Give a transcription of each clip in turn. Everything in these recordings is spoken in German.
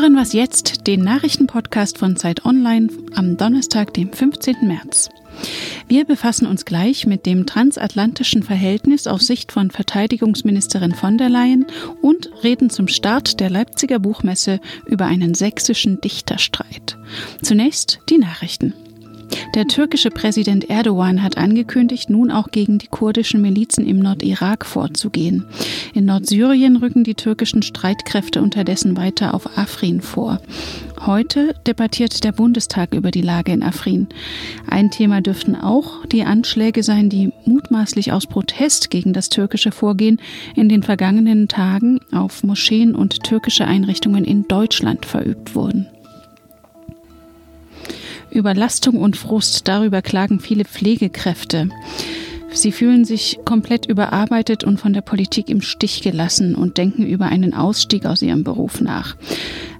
hören was jetzt, den Nachrichtenpodcast von Zeit Online am Donnerstag, dem 15. März. Wir befassen uns gleich mit dem transatlantischen Verhältnis aus Sicht von Verteidigungsministerin von der Leyen und reden zum Start der Leipziger Buchmesse über einen sächsischen Dichterstreit. Zunächst die Nachrichten. Der türkische Präsident Erdogan hat angekündigt, nun auch gegen die kurdischen Milizen im Nordirak vorzugehen. In Nordsyrien rücken die türkischen Streitkräfte unterdessen weiter auf Afrin vor. Heute debattiert der Bundestag über die Lage in Afrin. Ein Thema dürften auch die Anschläge sein, die mutmaßlich aus Protest gegen das türkische Vorgehen in den vergangenen Tagen auf Moscheen und türkische Einrichtungen in Deutschland verübt wurden. Überlastung und Frust, darüber klagen viele Pflegekräfte. Sie fühlen sich komplett überarbeitet und von der Politik im Stich gelassen und denken über einen Ausstieg aus ihrem Beruf nach.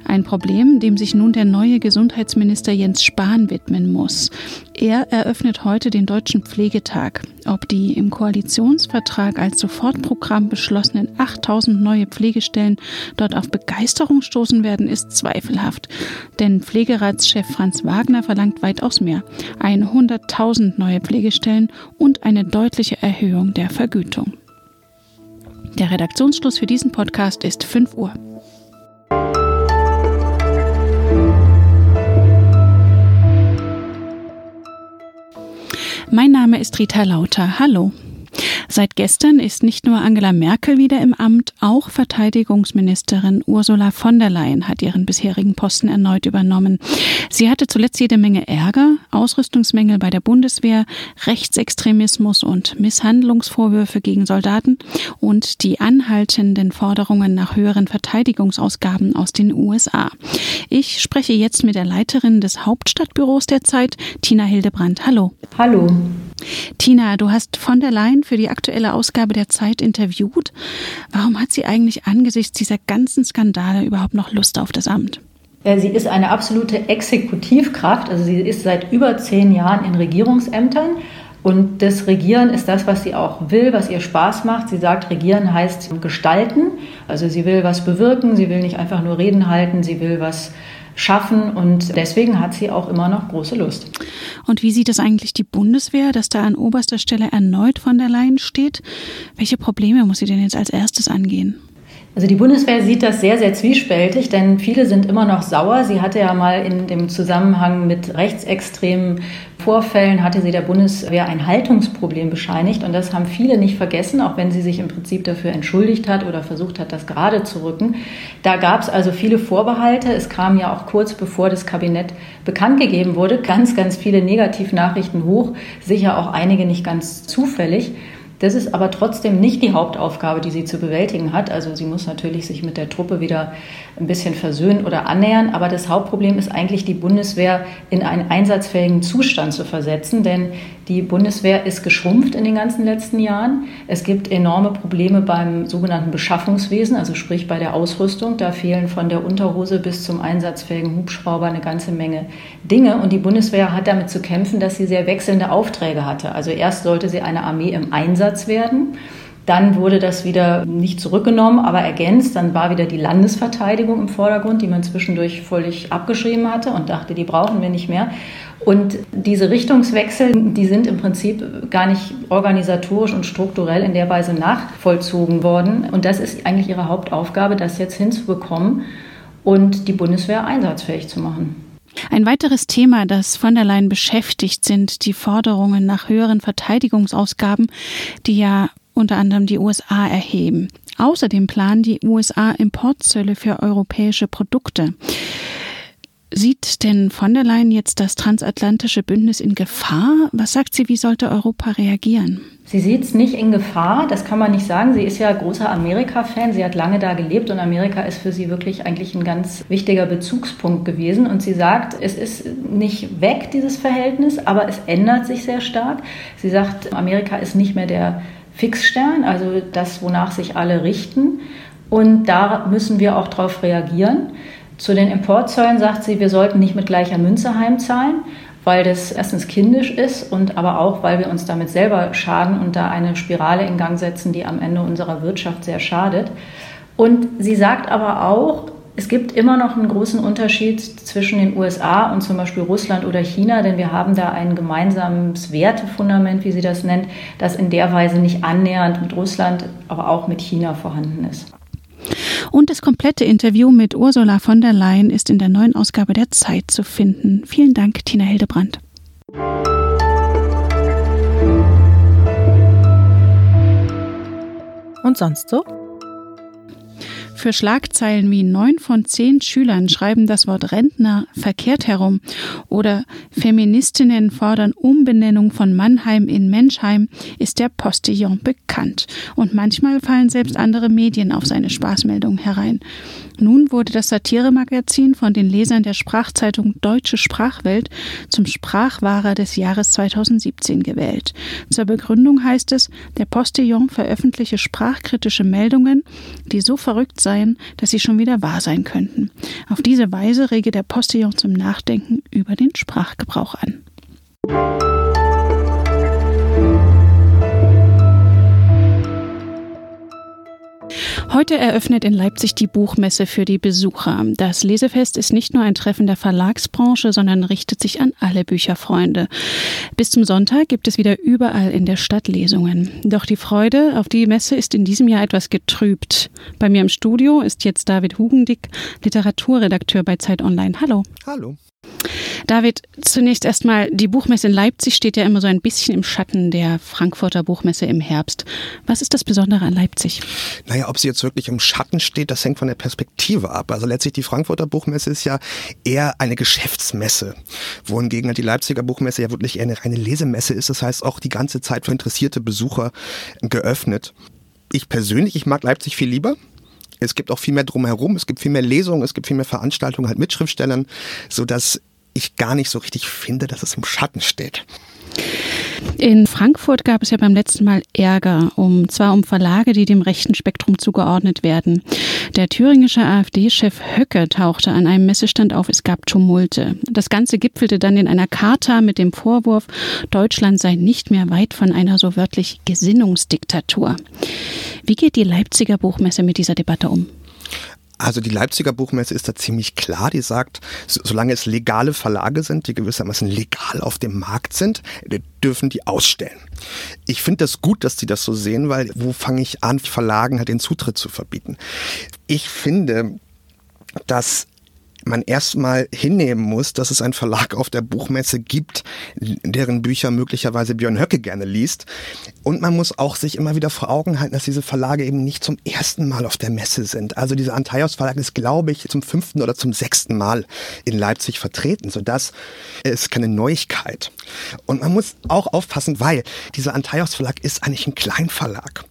Ein Problem, dem sich nun der neue Gesundheitsminister Jens Spahn widmen muss. Er eröffnet heute den Deutschen Pflegetag. Ob die im Koalitionsvertrag als Sofortprogramm beschlossenen 8000 neue Pflegestellen dort auf Begeisterung stoßen werden, ist zweifelhaft. Denn Pflegeratschef Franz Wagner verlangt weitaus mehr. 100.000 neue Pflegestellen und eine deutliche Erhöhung der Vergütung. Der Redaktionsschluss für diesen Podcast ist 5 Uhr. Mein Name ist Rita Lauter. Hallo. Seit gestern ist nicht nur Angela Merkel wieder im Amt, auch Verteidigungsministerin Ursula von der Leyen hat ihren bisherigen Posten erneut übernommen. Sie hatte zuletzt jede Menge Ärger, Ausrüstungsmängel bei der Bundeswehr, Rechtsextremismus und Misshandlungsvorwürfe gegen Soldaten und die anhaltenden Forderungen nach höheren Verteidigungsausgaben aus den USA. Ich spreche jetzt mit der Leiterin des Hauptstadtbüros der Zeit, Tina Hildebrandt. Hallo. Hallo. Tina, du hast von der Leyen für die aktuelle Ausgabe der Zeit interviewt. Warum hat sie eigentlich angesichts dieser ganzen Skandale überhaupt noch Lust auf das Amt? Sie ist eine absolute Exekutivkraft, also sie ist seit über zehn Jahren in Regierungsämtern. Und das Regieren ist das, was sie auch will, was ihr Spaß macht. Sie sagt, Regieren heißt gestalten. Also sie will was bewirken, sie will nicht einfach nur Reden halten, sie will was schaffen und deswegen hat sie auch immer noch große Lust. Und wie sieht es eigentlich die Bundeswehr, dass da an oberster Stelle erneut von der Leyen steht? Welche Probleme muss sie denn jetzt als erstes angehen? Also die Bundeswehr sieht das sehr, sehr zwiespältig, denn viele sind immer noch sauer. Sie hatte ja mal in dem Zusammenhang mit rechtsextremen Vorfällen, hatte sie der Bundeswehr ein Haltungsproblem bescheinigt. Und das haben viele nicht vergessen, auch wenn sie sich im Prinzip dafür entschuldigt hat oder versucht hat, das gerade zu rücken. Da gab es also viele Vorbehalte. Es kam ja auch kurz bevor das Kabinett bekannt gegeben wurde, ganz, ganz viele Negativnachrichten hoch, sicher auch einige nicht ganz zufällig. Das ist aber trotzdem nicht die Hauptaufgabe, die sie zu bewältigen hat. Also sie muss natürlich sich mit der Truppe wieder ein bisschen versöhnen oder annähern. Aber das Hauptproblem ist eigentlich, die Bundeswehr in einen einsatzfähigen Zustand zu versetzen. Denn die Bundeswehr ist geschrumpft in den ganzen letzten Jahren. Es gibt enorme Probleme beim sogenannten Beschaffungswesen, also sprich bei der Ausrüstung. Da fehlen von der Unterhose bis zum einsatzfähigen Hubschrauber eine ganze Menge Dinge. Und die Bundeswehr hat damit zu kämpfen, dass sie sehr wechselnde Aufträge hatte. Also erst sollte sie eine Armee im Einsatz werden. Dann wurde das wieder nicht zurückgenommen, aber ergänzt. Dann war wieder die Landesverteidigung im Vordergrund, die man zwischendurch völlig abgeschrieben hatte und dachte, die brauchen wir nicht mehr. Und diese Richtungswechsel, die sind im Prinzip gar nicht organisatorisch und strukturell in der Weise nachvollzogen worden. Und das ist eigentlich ihre Hauptaufgabe, das jetzt hinzubekommen und die Bundeswehr einsatzfähig zu machen. Ein weiteres Thema, das von der Leyen beschäftigt, sind die Forderungen nach höheren Verteidigungsausgaben, die ja unter anderem die USA erheben. Außerdem planen die USA Importzölle für europäische Produkte. Sieht denn von der Leyen jetzt das transatlantische Bündnis in Gefahr? Was sagt sie, wie sollte Europa reagieren? Sie sieht es nicht in Gefahr, das kann man nicht sagen. Sie ist ja großer Amerika-Fan, sie hat lange da gelebt und Amerika ist für sie wirklich eigentlich ein ganz wichtiger Bezugspunkt gewesen. Und sie sagt, es ist nicht weg, dieses Verhältnis, aber es ändert sich sehr stark. Sie sagt, Amerika ist nicht mehr der Fixstern, also das, wonach sich alle richten. Und da müssen wir auch darauf reagieren. Zu den Importzöllen sagt sie, wir sollten nicht mit gleicher Münze heimzahlen, weil das erstens kindisch ist und aber auch, weil wir uns damit selber schaden und da eine Spirale in Gang setzen, die am Ende unserer Wirtschaft sehr schadet. Und sie sagt aber auch, Es gibt immer noch einen großen Unterschied zwischen den USA und zum Beispiel Russland oder China, denn wir haben da ein gemeinsames Wertefundament, wie Sie das nennt, das in der Weise nicht annähernd mit Russland, aber auch mit China vorhanden ist. Und das komplette Interview mit Ursula von der Leyen ist in der neuen Ausgabe der Zeit zu finden. Vielen Dank, Tina Hildebrand. Und sonst so? Für Schlagzeilen wie neun von zehn Schülern schreiben das Wort Rentner verkehrt herum oder Feministinnen fordern Umbenennung von Mannheim in Menschheim ist der Postillon bekannt. Und manchmal fallen selbst andere Medien auf seine Spaßmeldungen herein. Nun wurde das Satiremagazin von den Lesern der Sprachzeitung Deutsche Sprachwelt zum Sprachwahrer des Jahres 2017 gewählt. Zur Begründung heißt es, der Postillon veröffentliche sprachkritische Meldungen, die so verrückt seien, dass sie schon wieder wahr sein könnten. Auf diese Weise rege der Postillon zum Nachdenken über den Sprachgebrauch an. Heute eröffnet in Leipzig die Buchmesse für die Besucher. Das Lesefest ist nicht nur ein Treffen der Verlagsbranche, sondern richtet sich an alle Bücherfreunde. Bis zum Sonntag gibt es wieder überall in der Stadt Lesungen. Doch die Freude auf die Messe ist in diesem Jahr etwas getrübt. Bei mir im Studio ist jetzt David Hugendick, Literaturredakteur bei Zeit Online. Hallo. Hallo. David, zunächst erstmal, die Buchmesse in Leipzig steht ja immer so ein bisschen im Schatten der Frankfurter Buchmesse im Herbst. Was ist das Besondere an Leipzig? Naja, ob sie jetzt wirklich im Schatten steht, das hängt von der Perspektive ab. Also letztlich die Frankfurter Buchmesse ist ja eher eine Geschäftsmesse, wohingegen die Leipziger Buchmesse ja wirklich eher eine reine Lesemesse ist. Das heißt auch die ganze Zeit für interessierte Besucher geöffnet. Ich persönlich, ich mag Leipzig viel lieber. Es gibt auch viel mehr drumherum, es gibt viel mehr Lesungen, es gibt viel mehr Veranstaltungen halt mit Schriftstellern, sodass ich gar nicht so richtig finde, dass es im Schatten steht. In Frankfurt gab es ja beim letzten Mal Ärger, um zwar um Verlage, die dem rechten Spektrum zugeordnet werden. Der thüringische AfD-Chef Höcke tauchte an einem Messestand auf, es gab Tumulte. Das Ganze gipfelte dann in einer Charta mit dem Vorwurf, Deutschland sei nicht mehr weit von einer so wörtlich Gesinnungsdiktatur. Wie geht die Leipziger Buchmesse mit dieser Debatte um? Also die Leipziger Buchmesse ist da ziemlich klar. Die sagt, solange es legale Verlage sind, die gewissermaßen legal auf dem Markt sind, dürfen die ausstellen. Ich finde das gut, dass die das so sehen, weil wo fange ich an, Verlagen halt den Zutritt zu verbieten? Ich finde, dass man erstmal hinnehmen muss, dass es einen Verlag auf der Buchmesse gibt, deren Bücher möglicherweise Björn Höcke gerne liest. Und man muss auch sich immer wieder vor Augen halten, dass diese Verlage eben nicht zum ersten Mal auf der Messe sind. Also dieser Antaios Verlag ist, glaube ich, zum fünften oder zum sechsten Mal in Leipzig vertreten, sodass es keine Neuigkeit. Und man muss auch aufpassen, weil dieser Antaios Verlag ist eigentlich ein Kleinverlag.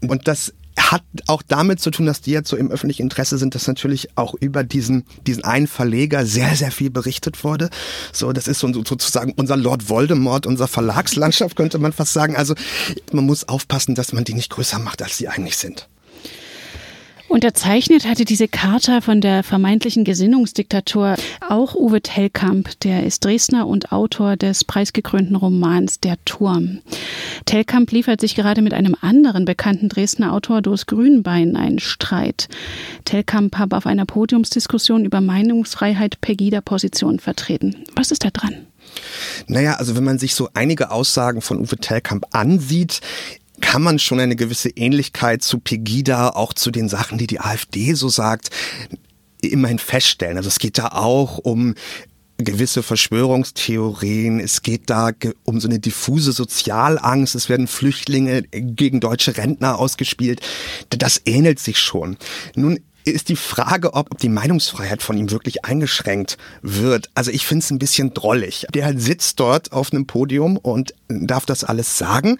Und das hat auch damit zu tun, dass die jetzt so im öffentlichen Interesse sind, dass natürlich auch über diesen, diesen einen Verleger sehr, sehr viel berichtet wurde. So, das ist so, sozusagen unser Lord Voldemort, unser Verlagslandschaft, könnte man fast sagen. Also man muss aufpassen, dass man die nicht größer macht, als sie eigentlich sind. Unterzeichnet hatte diese Charta von der vermeintlichen Gesinnungsdiktatur auch Uwe Tellkamp, der ist Dresdner und Autor des preisgekrönten Romans Der Turm. Tellkamp liefert sich gerade mit einem anderen bekannten Dresdner Autor, Dos Grünbein, einen Streit. Tellkamp habe auf einer Podiumsdiskussion über Meinungsfreiheit Pegida-Positionen vertreten. Was ist da dran? Naja, also wenn man sich so einige Aussagen von Uwe Tellkamp ansieht, kann man schon eine gewisse Ähnlichkeit zu Pegida, auch zu den Sachen, die die AfD so sagt, immerhin feststellen. Also es geht da auch um gewisse Verschwörungstheorien. Es geht da um so eine diffuse Sozialangst. Es werden Flüchtlinge gegen deutsche Rentner ausgespielt. Das ähnelt sich schon. Nun ist die Frage, ob die Meinungsfreiheit von ihm wirklich eingeschränkt wird. Also ich finde es ein bisschen drollig. Der sitzt dort auf einem Podium und darf das alles sagen.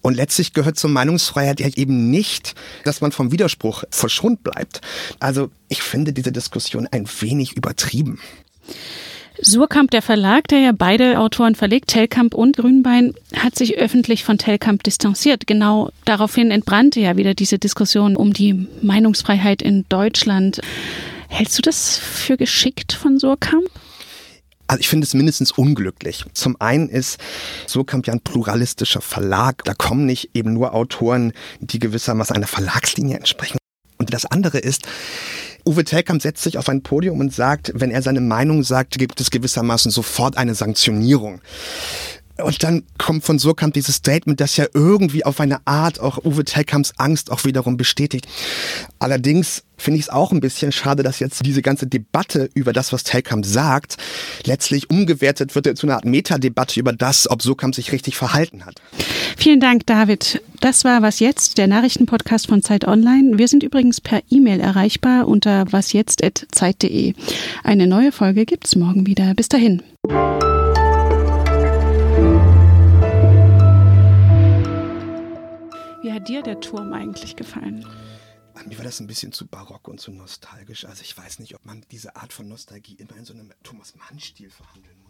Und letztlich gehört zur Meinungsfreiheit ja eben nicht, dass man vom Widerspruch verschont bleibt. Also ich finde diese Diskussion ein wenig übertrieben. Surkamp, der Verlag, der ja beide Autoren verlegt, Tellkamp und Grünbein, hat sich öffentlich von Tellkamp distanziert. Genau daraufhin entbrannte ja wieder diese Diskussion um die Meinungsfreiheit in Deutschland. Hältst du das für geschickt von Surkamp? Also ich finde es mindestens unglücklich. Zum einen ist Surkamp ja ein pluralistischer Verlag. Da kommen nicht eben nur Autoren, die gewissermaßen einer Verlagslinie entsprechen, Und das andere ist, Uwe Telkamp setzt sich auf ein Podium und sagt, wenn er seine Meinung sagt, gibt es gewissermaßen sofort eine Sanktionierung. Und dann kommt von Surkamp dieses Statement, das ja irgendwie auf eine Art auch Uwe Telkamps Angst auch wiederum bestätigt. Allerdings finde ich es auch ein bisschen schade, dass jetzt diese ganze Debatte über das, was Telkamp sagt, letztlich umgewertet wird zu einer Art Metadebatte über das, ob Surkamp sich richtig verhalten hat. Vielen Dank, David. Das war Was Jetzt, der Nachrichtenpodcast von Zeit Online. Wir sind übrigens per E-Mail erreichbar unter wasjetzt.zeit.de. Eine neue Folge gibt's morgen wieder. Bis dahin. Dir der Turm eigentlich gefallen? Mir war das ein bisschen zu barock und zu nostalgisch. Also ich weiß nicht, ob man diese Art von Nostalgie immer in so einem Thomas Mann-Stil verhandeln